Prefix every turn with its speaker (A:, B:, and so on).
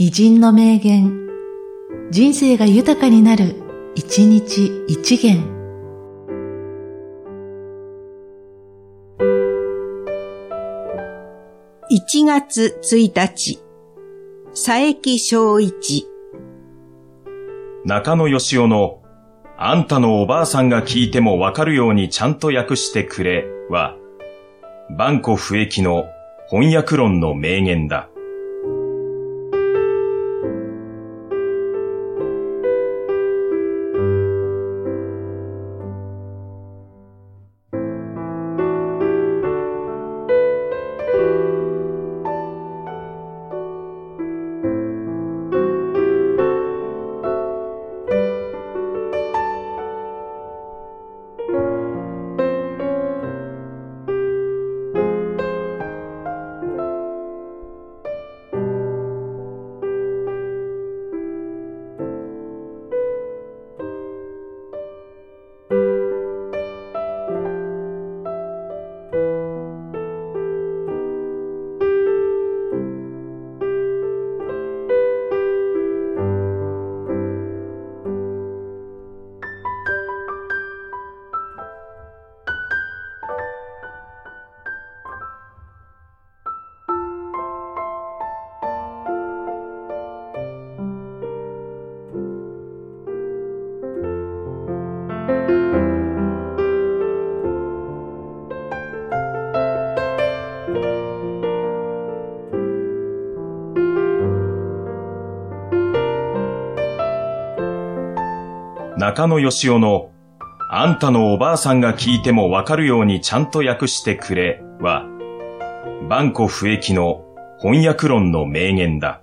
A: 偉人の名言、人生が豊かになる、一日一元。
B: 1月1日、佐伯正一。
C: 中野義雄の、あんたのおばあさんが聞いてもわかるようにちゃんと訳してくれは、万古不益の翻訳論の名言だ。中野義雄の、あんたのおばあさんが聞いてもわかるようにちゃんと訳してくれは、万古不益の翻訳論の名言だ。